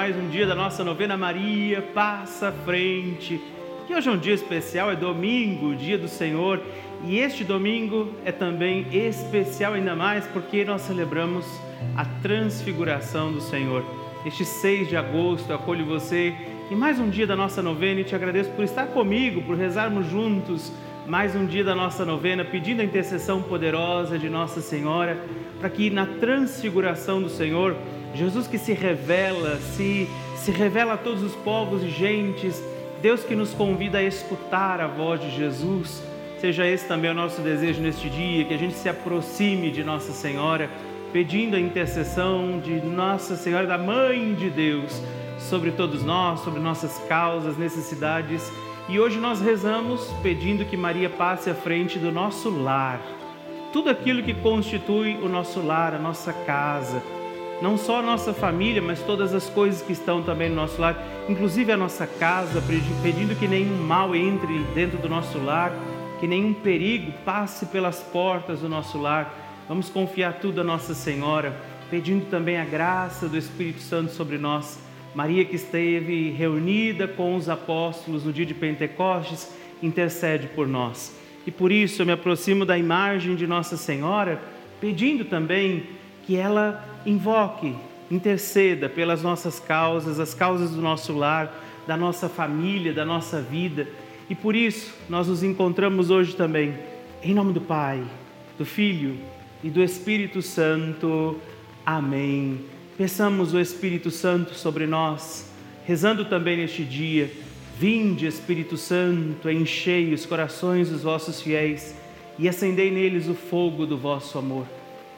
mais um dia da nossa novena Maria Passa à Frente. E hoje é um dia especial, é domingo, dia do Senhor, e este domingo é também especial ainda mais porque nós celebramos a transfiguração do Senhor. Este 6 de agosto, acolho você em mais um dia da nossa novena e te agradeço por estar comigo, por rezarmos juntos mais um dia da nossa novena, pedindo a intercessão poderosa de Nossa Senhora, para que na transfiguração do Senhor, Jesus que se revela, se, se revela a todos os povos e gentes, Deus que nos convida a escutar a voz de Jesus, seja esse também o nosso desejo neste dia, que a gente se aproxime de Nossa Senhora, pedindo a intercessão de Nossa Senhora, da Mãe de Deus, sobre todos nós, sobre nossas causas, necessidades. E hoje nós rezamos pedindo que Maria passe à frente do nosso lar, tudo aquilo que constitui o nosso lar, a nossa casa, não só a nossa família, mas todas as coisas que estão também no nosso lar, inclusive a nossa casa, pedindo que nenhum mal entre dentro do nosso lar, que nenhum perigo passe pelas portas do nosso lar. Vamos confiar tudo a Nossa Senhora, pedindo também a graça do Espírito Santo sobre nós Maria, que esteve reunida com os apóstolos no dia de Pentecostes, intercede por nós. E por isso eu me aproximo da imagem de Nossa Senhora, pedindo também que ela invoque, interceda pelas nossas causas, as causas do nosso lar, da nossa família, da nossa vida. E por isso nós nos encontramos hoje também, em nome do Pai, do Filho e do Espírito Santo. Amém. Peçamos o Espírito Santo sobre nós, rezando também neste dia. Vinde, Espírito Santo, enchei os corações dos vossos fiéis e acendei neles o fogo do vosso amor.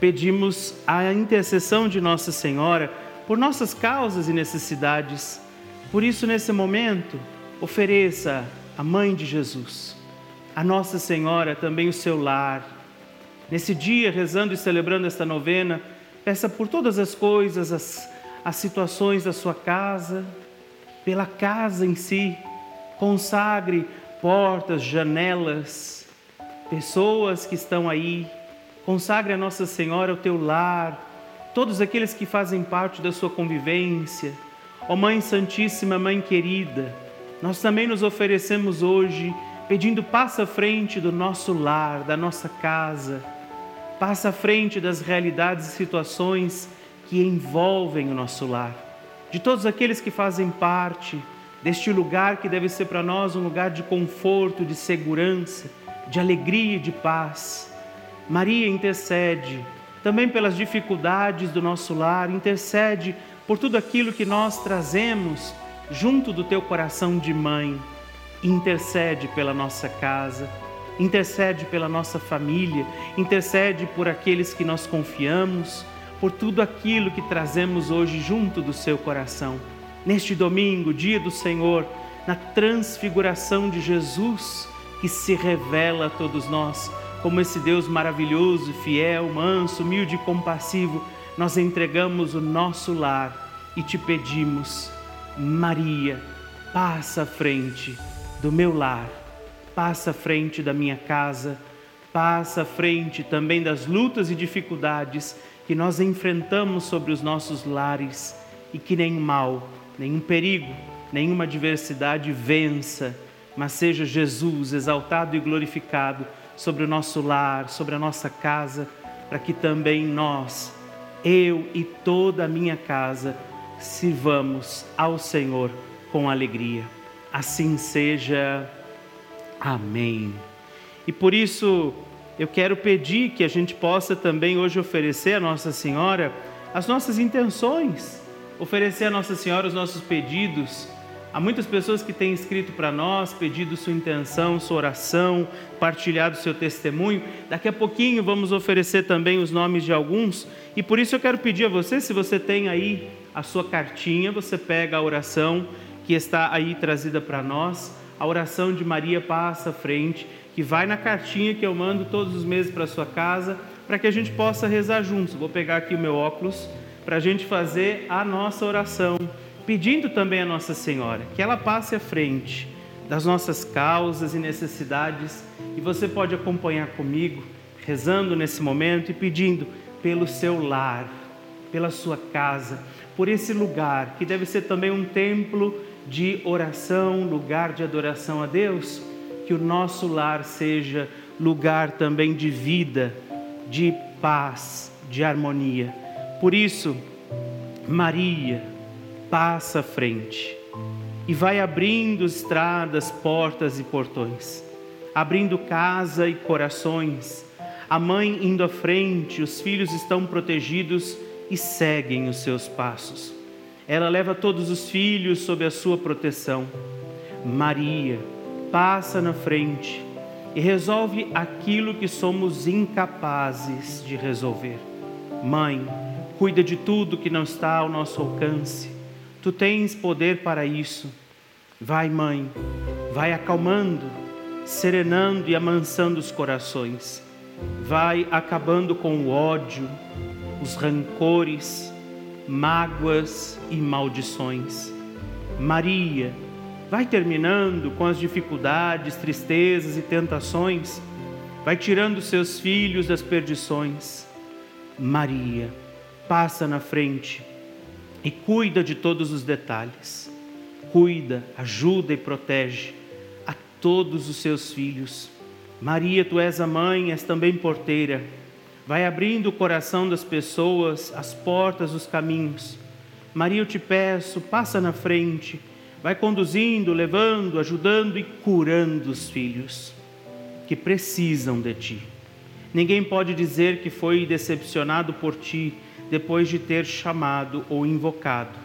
pedimos a intercessão de Nossa Senhora por nossas causas e necessidades. Por isso, nesse momento, ofereça a Mãe de Jesus, a Nossa Senhora também o seu lar. Nesse dia, rezando e celebrando esta novena, peça por todas as coisas, as as situações da sua casa, pela casa em si. Consagre portas, janelas, pessoas que estão aí. Consagre a Nossa Senhora o teu lar, todos aqueles que fazem parte da sua convivência. Ó oh, Mãe Santíssima, Mãe querida, nós também nos oferecemos hoje pedindo passa à frente do nosso lar, da nossa casa, passa à frente das realidades e situações que envolvem o nosso lar, de todos aqueles que fazem parte deste lugar que deve ser para nós um lugar de conforto, de segurança, de alegria e de paz. Maria intercede também pelas dificuldades do nosso lar, intercede por tudo aquilo que nós trazemos junto do teu coração de mãe. Intercede pela nossa casa, intercede pela nossa família, intercede por aqueles que nós confiamos por tudo aquilo que trazemos hoje junto do seu coração. Neste domingo, dia do Senhor, na transfiguração de Jesus, que se revela a todos nós como esse Deus maravilhoso, fiel, manso, humilde e compassivo, nós entregamos o nosso lar e te pedimos, Maria, passa à frente do meu lar, passa à frente da minha casa, passa à frente também das lutas e dificuldades que nós enfrentamos sobre os nossos lares e que nenhum mal, nenhum perigo, nenhuma adversidade vença, mas seja Jesus exaltado e glorificado sobre o nosso lar, sobre a nossa casa, para que também nós, eu e toda a minha casa, sirvamos ao Senhor com alegria. Assim seja. Amém. E por isso, eu quero pedir que a gente possa também hoje oferecer a Nossa Senhora as nossas intenções, oferecer a Nossa Senhora os nossos pedidos. Há muitas pessoas que têm escrito para nós, pedido sua intenção, sua oração, partilhado seu testemunho. Daqui a pouquinho vamos oferecer também os nomes de alguns. E por isso eu quero pedir a você, se você tem aí a sua cartinha, você pega a oração que está aí trazida para nós. A oração de Maria passa frente, que vai na cartinha que eu mando todos os meses para sua casa, para que a gente possa rezar juntos. Vou pegar aqui o meu óculos para a gente fazer a nossa oração, pedindo também a Nossa Senhora que ela passe à frente das nossas causas e necessidades, e você pode acompanhar comigo, rezando nesse momento e pedindo pelo seu lar, pela sua casa, por esse lugar que deve ser também um templo de oração, lugar de adoração a Deus, que o nosso lar seja lugar também de vida, de paz, de harmonia. Por isso, Maria passa à frente e vai abrindo estradas, portas e portões, abrindo casa e corações. A mãe indo à frente, os filhos estão protegidos e seguem os seus passos. Ela leva todos os filhos sob a sua proteção. Maria passa na frente e resolve aquilo que somos incapazes de resolver. Mãe, cuida de tudo que não está ao nosso alcance Tu tens poder para isso. Vai, mãe, vai acalmando, serenando e amansando os corações. Vai acabando com o ódio, os rancores, mágoas e maldições. Maria, vai terminando com as dificuldades, tristezas e tentações. Vai tirando seus filhos das perdições. Maria, passa na frente e cuida de todos os detalhes. Cuida, ajuda e protege a todos os seus filhos. Maria, tu és a mãe, és também porteira. Vai abrindo o coração das pessoas, as portas, os caminhos. Maria, eu te peço, passa na frente, vai conduzindo, levando, ajudando e curando os filhos que precisam de ti. Ninguém pode dizer que foi decepcionado por ti, depois de ter chamado ou invocado.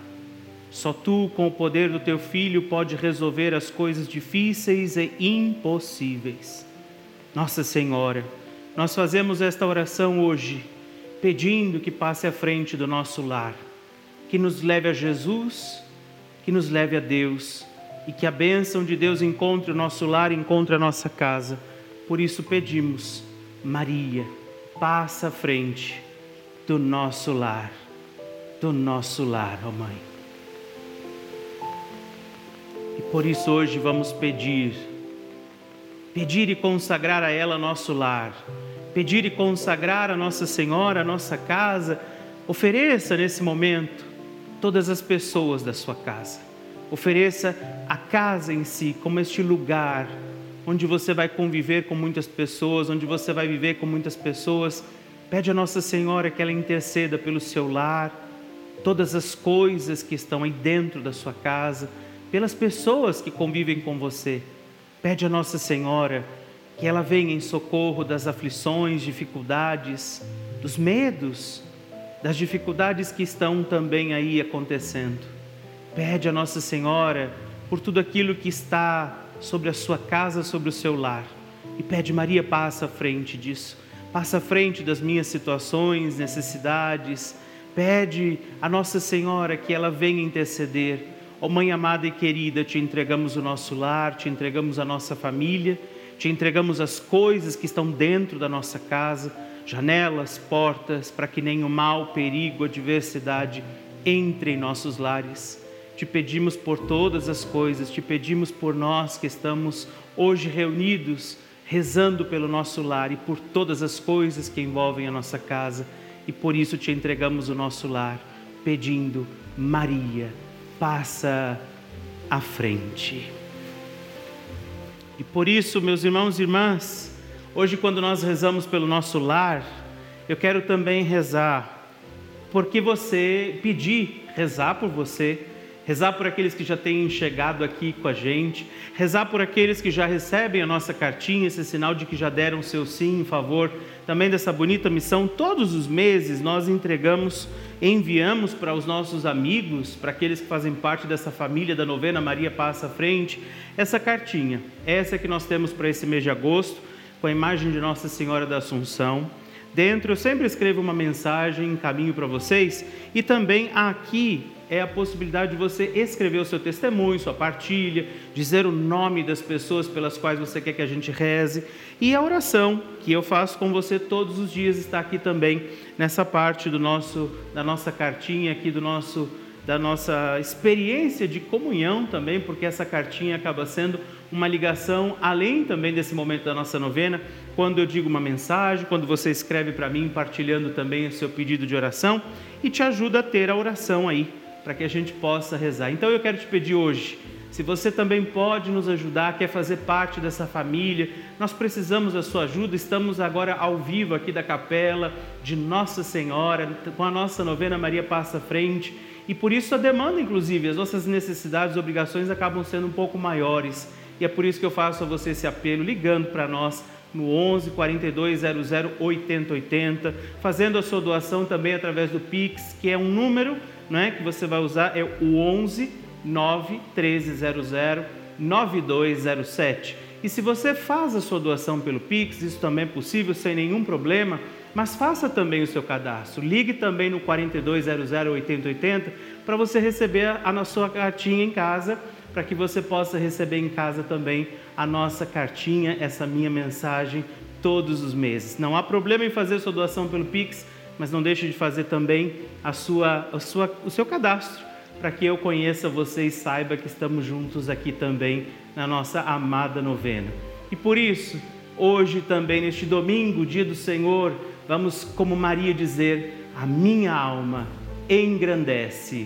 Só tu, com o poder do teu filho, pode resolver as coisas difíceis e impossíveis. Nossa Senhora, nós fazemos esta oração hoje, pedindo que passe à frente do nosso lar, que nos leve a Jesus, que nos leve a Deus e que a bênção de Deus encontre o nosso lar, encontre a nossa casa. Por isso pedimos, Maria, passa à frente do nosso lar, do nosso lar, ó Mãe. E por isso hoje vamos pedir, pedir e consagrar a ela nosso lar, pedir e consagrar a Nossa Senhora, a nossa casa. Ofereça nesse momento todas as pessoas da sua casa. Ofereça a casa em si como este lugar onde você vai conviver com muitas pessoas, onde você vai viver com muitas pessoas Pede a Nossa Senhora que ela interceda pelo seu lar, todas as coisas que estão aí dentro da sua casa, pelas pessoas que convivem com você. Pede a Nossa Senhora que ela venha em socorro das aflições, dificuldades, dos medos, das dificuldades que estão também aí acontecendo. Pede a Nossa Senhora por tudo aquilo que está sobre a sua casa, sobre o seu lar. E pede Maria passa à frente disso passa à frente das minhas situações, necessidades. Pede a Nossa Senhora que ela venha interceder. Ó oh, Mãe amada e querida, te entregamos o nosso lar, te entregamos a nossa família, te entregamos as coisas que estão dentro da nossa casa, janelas, portas, para que nenhum mal, perigo, adversidade entre em nossos lares. Te pedimos por todas as coisas, te pedimos por nós que estamos hoje reunidos rezando pelo nosso lar e por todas as coisas que envolvem a nossa casa, e por isso te entregamos o nosso lar, pedindo, Maria, passa à frente. E por isso, meus irmãos e irmãs, hoje, quando nós rezamos pelo nosso lar, eu quero também rezar, porque você pedir, rezar por você, rezar por aqueles que já têm chegado aqui com a gente, rezar por aqueles que já recebem a nossa cartinha, esse sinal de que já deram seu sim em favor também dessa bonita missão. Todos os meses nós entregamos, enviamos para os nossos amigos, para aqueles que fazem parte dessa família da novena Maria Passa à Frente, essa cartinha. Essa que nós temos para esse mês de agosto, com a imagem de Nossa Senhora da Assunção Dentro eu sempre escrevo uma mensagem, caminho para vocês e também aqui é a possibilidade de você escrever o seu testemunho, sua partilha, dizer o nome das pessoas pelas quais você quer que a gente reze. E a oração que eu faço com você todos os dias está aqui também nessa parte do nosso da nossa cartinha aqui do nosso da nossa experiência de comunhão também, porque essa cartinha acaba sendo uma ligação além também desse momento da nossa novena, quando eu digo uma mensagem, quando você escreve para mim, partilhando também o seu pedido de oração e te ajuda a ter a oração aí para que a gente possa rezar. Então eu quero te pedir hoje, se você também pode nos ajudar, quer fazer parte dessa família, nós precisamos da sua ajuda. Estamos agora ao vivo aqui da capela de Nossa Senhora, com a nossa novena Maria Passa à Frente, e por isso a demanda, inclusive, as nossas necessidades obrigações acabam sendo um pouco maiores. E é por isso que eu faço a você esse apelo, ligando para nós no 11 42 00 80 80, fazendo a sua doação também através do Pix, que é um número né, que você vai usar é o 11 9 1300 9207. E se você faz a sua doação pelo Pix, isso também é possível sem nenhum problema, mas faça também o seu cadastro. Ligue também no 4200 8080 para você receber a, a sua cartinha em casa, para que você possa receber em casa também a nossa cartinha, essa minha mensagem todos os meses. Não há problema em fazer sua doação pelo Pix mas não deixe de fazer também a sua, a sua, o seu cadastro, para que eu conheça você e saiba que estamos juntos aqui também na nossa amada novena. E por isso, hoje também, neste domingo, dia do Senhor, vamos, como Maria, dizer: A minha alma engrandece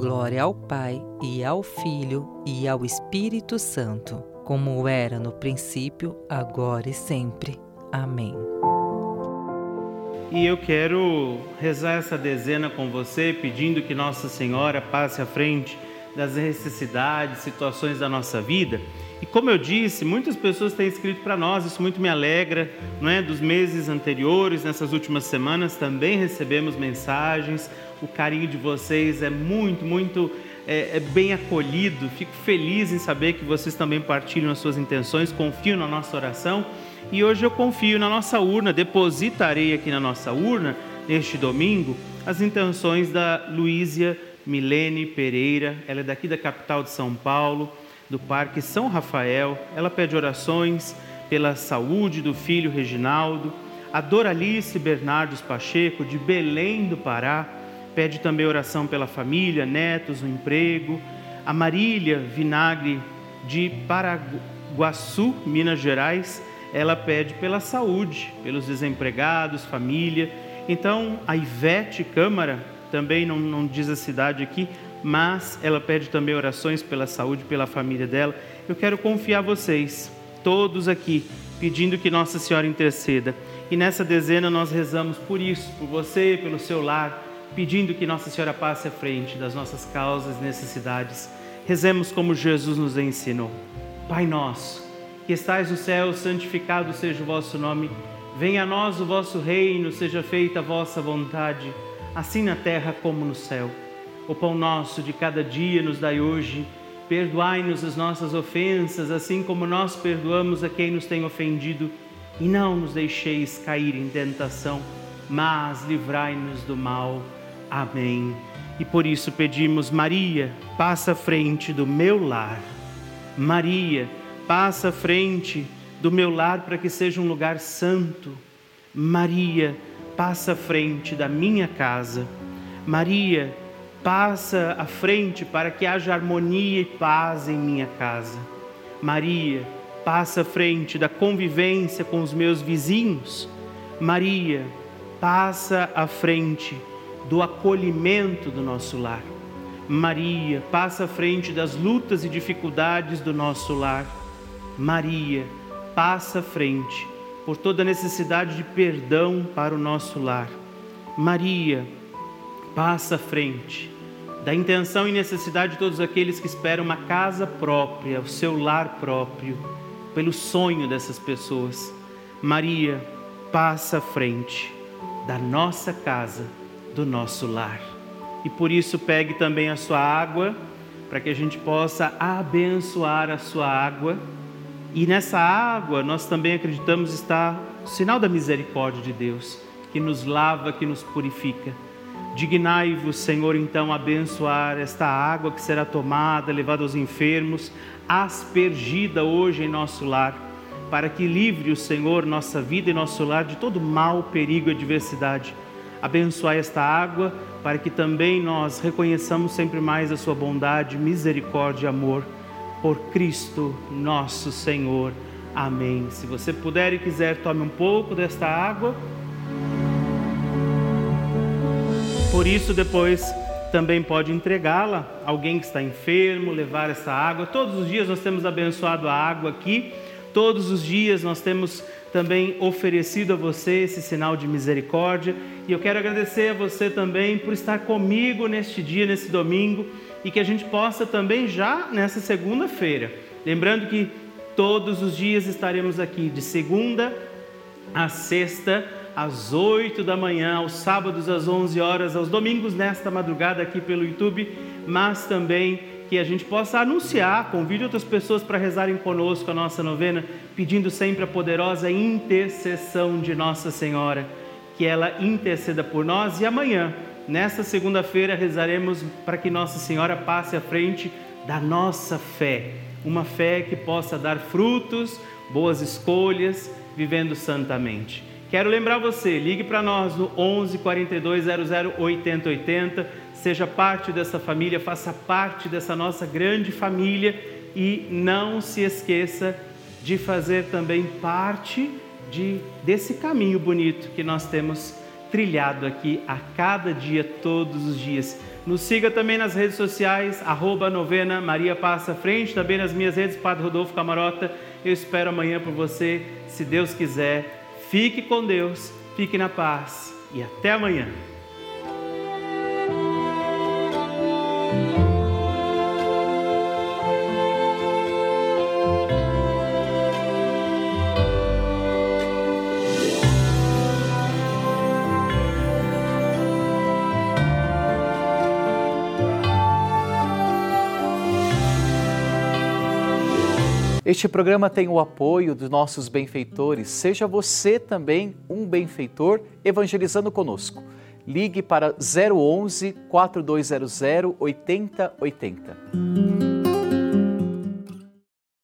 Glória ao Pai e ao Filho e ao Espírito Santo como era no princípio, agora e sempre. Amém. E eu quero rezar essa dezena com você, pedindo que Nossa Senhora passe à frente das necessidades, situações da nossa vida. E como eu disse, muitas pessoas têm escrito para nós, isso muito me alegra, não é? Dos meses anteriores, nessas últimas semanas também recebemos mensagens. O carinho de vocês é muito, muito é, é bem acolhido. Fico feliz em saber que vocês também partilham as suas intenções, confiam na nossa oração. E hoje eu confio na nossa urna, depositarei aqui na nossa urna, neste domingo, as intenções da Luísia Milene Pereira. Ela é daqui da capital de São Paulo, do Parque São Rafael. Ela pede orações pela saúde do filho Reginaldo. A Doralice Bernardos Pacheco, de Belém do Pará Pede também oração pela família, netos, o emprego. A Marília Vinagre de Paraguaçu, Minas Gerais, ela pede pela saúde, pelos desempregados, família. Então, a Ivete Câmara, também não, não diz a cidade aqui, mas ela pede também orações pela saúde, pela família dela. Eu quero confiar vocês, todos aqui, pedindo que Nossa Senhora interceda. E nessa dezena nós rezamos por isso, por você, pelo seu lar, pedindo que Nossa Senhora passe à frente das nossas causas e necessidades. Rezemos como Jesus nos ensinou. Pai nosso, que estais no céu, santificado seja o vosso nome. Venha a nós o vosso reino, seja feita a vossa vontade, assim na terra como no céu. O pão nosso de cada dia nos dai hoje. Perdoai-nos as nossas ofensas, assim como nós perdoamos a quem nos tem ofendido, e não nos deixeis cair em tentação, mas livrai-nos do mal. Amém. E por isso pedimos, Maria, passa à frente do meu lar. Maria, passa à frente do meu lar para que seja um lugar santo. Maria, passa à frente da minha casa. Maria, passa à frente para que haja harmonia e paz em minha casa. Maria, passa à frente da convivência com os meus vizinhos. Maria, passa à frente do acolhimento do nosso lar. Maria, passa à frente das lutas e dificuldades do nosso lar. Maria, passa à frente por toda necessidade de perdão para o nosso lar. Maria, passa à frente da intenção e necessidade de todos aqueles que esperam uma casa própria, o seu lar próprio, pelo sonho dessas pessoas. Maria, passa à frente da nossa casa, do nosso lar. E por isso pegue também a sua água, para que a gente possa abençoar a sua água. E nessa água nós também acreditamos está o sinal da misericórdia de Deus, que nos lava, que nos purifica. Dignai-vos, Senhor, então, abençoar esta água que será tomada, levada aos enfermos, aspergida hoje em nosso lar, para que livre o Senhor nossa vida e nosso lar de todo mal, perigo e adversidade. Abençoai esta água, para que também nós reconheçamos sempre mais a sua bondade, misericórdia e amor. Por Cristo nosso Senhor. Amém. Se você puder e quiser, tome um pouco desta água. Por isso, depois também pode entregá-la a alguém que está enfermo, levar essa água. Todos os dias nós temos abençoado a água aqui, todos os dias nós temos também oferecido a você esse sinal de misericórdia. E eu quero agradecer a você também por estar comigo neste dia, nesse domingo, e que a gente possa também já nessa segunda-feira. Lembrando que todos os dias estaremos aqui, de segunda a sexta às 8 da manhã, aos sábados às 11 horas, aos domingos nesta madrugada aqui pelo YouTube, mas também que a gente possa anunciar, convide outras pessoas para rezarem conosco a nossa novena, pedindo sempre a poderosa intercessão de Nossa Senhora, que ela interceda por nós e amanhã, nesta segunda-feira, rezaremos para que Nossa Senhora passe à frente da nossa fé, uma fé que possa dar frutos, boas escolhas, vivendo santamente. Quero lembrar você, ligue para nós no 11 42 00 80 80, seja parte dessa família, faça parte dessa nossa grande família e não se esqueça de fazer também parte de, desse caminho bonito que nós temos trilhado aqui a cada dia, todos os dias. Nos siga também nas redes sociais, arroba novena Maria Passa Frente, também nas minhas redes, Padre Rodolfo Camarota. Eu espero amanhã por você, se Deus quiser. Fique com Deus, fique na paz e até amanhã. Este programa tem o apoio dos nossos benfeitores. Seja você também um benfeitor evangelizando conosco. Ligue para 011 4200 8080.